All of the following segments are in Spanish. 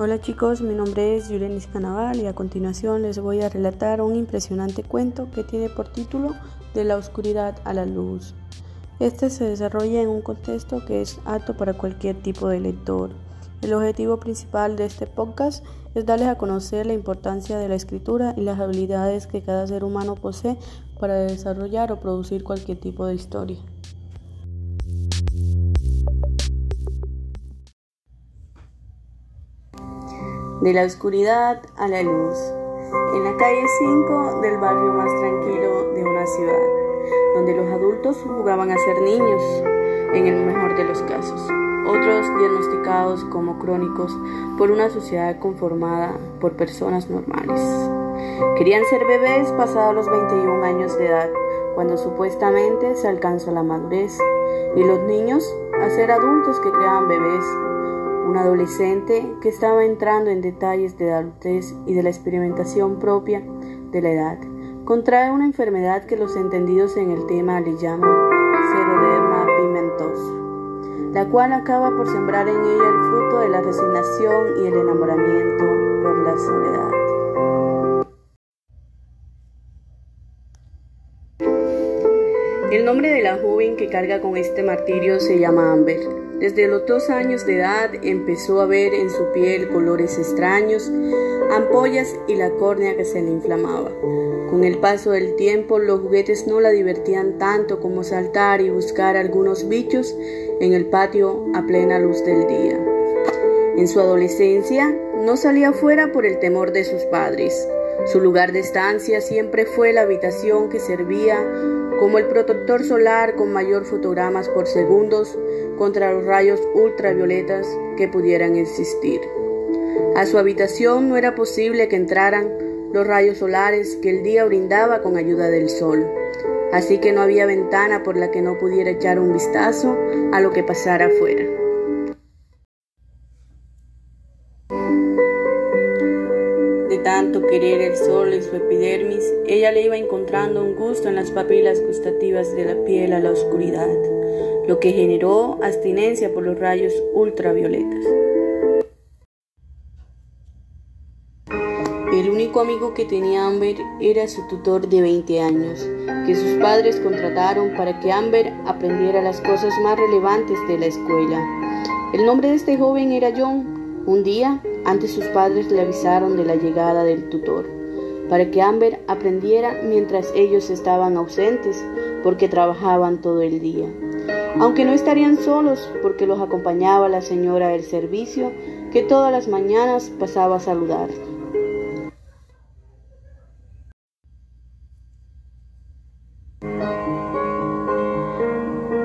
Hola chicos, mi nombre es Yurenis Canaval y a continuación les voy a relatar un impresionante cuento que tiene por título De la oscuridad a la luz. Este se desarrolla en un contexto que es apto para cualquier tipo de lector. El objetivo principal de este podcast es darles a conocer la importancia de la escritura y las habilidades que cada ser humano posee para desarrollar o producir cualquier tipo de historia. De la oscuridad a la luz. En la calle 5 del barrio más tranquilo de una ciudad, donde los adultos jugaban a ser niños, en el mejor de los casos. Otros diagnosticados como crónicos por una sociedad conformada por personas normales. Querían ser bebés pasados los 21 años de edad, cuando supuestamente se alcanza la madurez, y los niños a ser adultos que creaban bebés un adolescente que estaba entrando en detalles de la adultez y de la experimentación propia de la edad. Contrae una enfermedad que los entendidos en el tema le llaman seroderma pigmentosa, la cual acaba por sembrar en ella el fruto de la resignación y el enamoramiento por la soledad. El nombre de la joven que carga con este martirio se llama Amber. Desde los dos años de edad empezó a ver en su piel colores extraños, ampollas y la córnea que se le inflamaba. Con el paso del tiempo los juguetes no la divertían tanto como saltar y buscar algunos bichos en el patio a plena luz del día. En su adolescencia no salía fuera por el temor de sus padres. Su lugar de estancia siempre fue la habitación que servía como el protector solar con mayor fotogramas por segundos contra los rayos ultravioletas que pudieran existir. A su habitación no era posible que entraran los rayos solares que el día brindaba con ayuda del sol, así que no había ventana por la que no pudiera echar un vistazo a lo que pasara afuera. Querer el sol en su epidermis, ella le iba encontrando un gusto en las papilas gustativas de la piel a la oscuridad lo que generó abstinencia por los rayos ultravioletas. El único amigo que tenía Amber era su tutor de 20 años, que sus padres contrataron para que Amber aprendiera las cosas más relevantes de la escuela. El nombre de este joven era John. Un día, antes sus padres le avisaron de la llegada del tutor, para que Amber aprendiera mientras ellos estaban ausentes, porque trabajaban todo el día aunque no estarían solos porque los acompañaba la señora del servicio que todas las mañanas pasaba a saludar.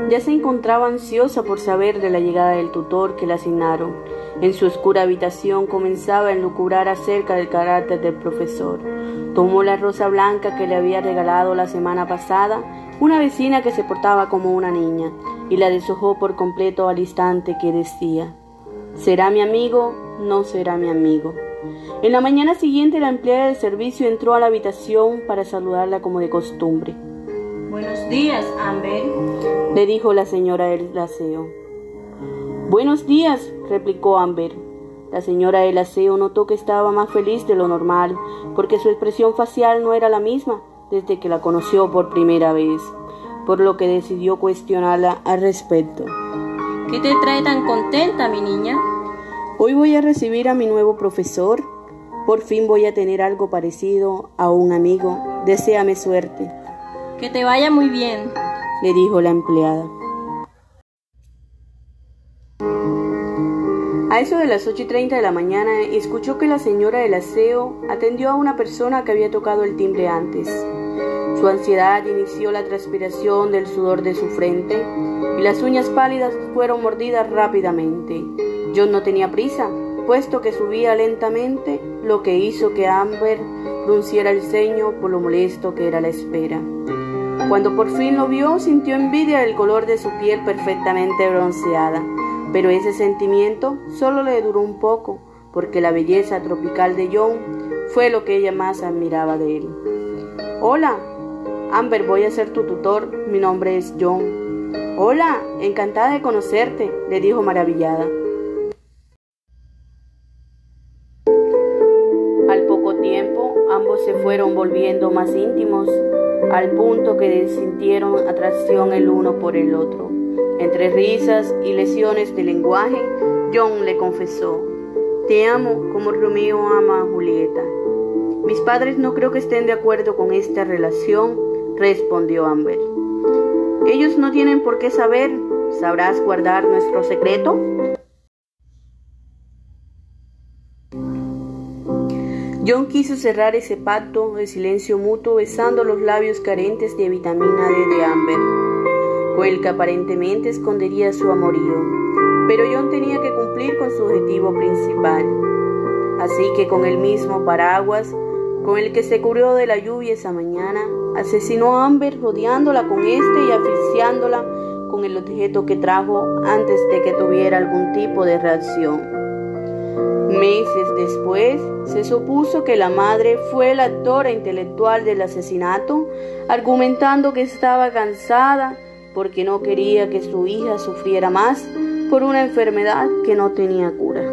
Ya se encontraba ansiosa por saber de la llegada del tutor que le asignaron. En su oscura habitación comenzaba a enlucurar acerca del carácter del profesor. Tomó la rosa blanca que le había regalado la semana pasada una vecina que se portaba como una niña y la deshojó por completo al instante que decía, ¿será mi amigo? No será mi amigo. En la mañana siguiente la empleada del servicio entró a la habitación para saludarla como de costumbre. Buenos días, Amber, le dijo la señora del aseo. Buenos días, replicó Amber. La señora del aseo notó que estaba más feliz de lo normal, porque su expresión facial no era la misma desde que la conoció por primera vez por lo que decidió cuestionarla al respecto. ¿Qué te trae tan contenta, mi niña? Hoy voy a recibir a mi nuevo profesor. Por fin voy a tener algo parecido a un amigo. Deseame suerte. Que te vaya muy bien, le dijo la empleada. A eso de las 8 y 30 de la mañana, escuchó que la señora del aseo atendió a una persona que había tocado el timbre antes. Su ansiedad inició la transpiración del sudor de su frente y las uñas pálidas fueron mordidas rápidamente. John no tenía prisa, puesto que subía lentamente, lo que hizo que Amber frunciera el ceño por lo molesto que era la espera. Cuando por fin lo vio, sintió envidia del color de su piel perfectamente bronceada, pero ese sentimiento solo le duró un poco, porque la belleza tropical de John fue lo que ella más admiraba de él. Hola, Amber, voy a ser tu tutor, mi nombre es John. Hola, encantada de conocerte, le dijo maravillada. Al poco tiempo, ambos se fueron volviendo más íntimos, al punto que sintieron atracción el uno por el otro. Entre risas y lesiones de lenguaje, John le confesó, Te amo como Romeo ama a Julieta. Mis padres no creo que estén de acuerdo con esta relación, respondió Amber. Ellos no tienen por qué saber. ¿Sabrás guardar nuestro secreto? John quiso cerrar ese pacto de silencio mutuo besando los labios carentes de vitamina D de Amber, que aparentemente escondería su amorío. Pero John tenía que cumplir con su objetivo principal. Así que con el mismo paraguas con el que se cubrió de la lluvia esa mañana, asesinó a Amber rodeándola con este y asfixiándola con el objeto que trajo antes de que tuviera algún tipo de reacción. Meses después, se supuso que la madre fue la actora intelectual del asesinato, argumentando que estaba cansada porque no quería que su hija sufriera más por una enfermedad que no tenía cura.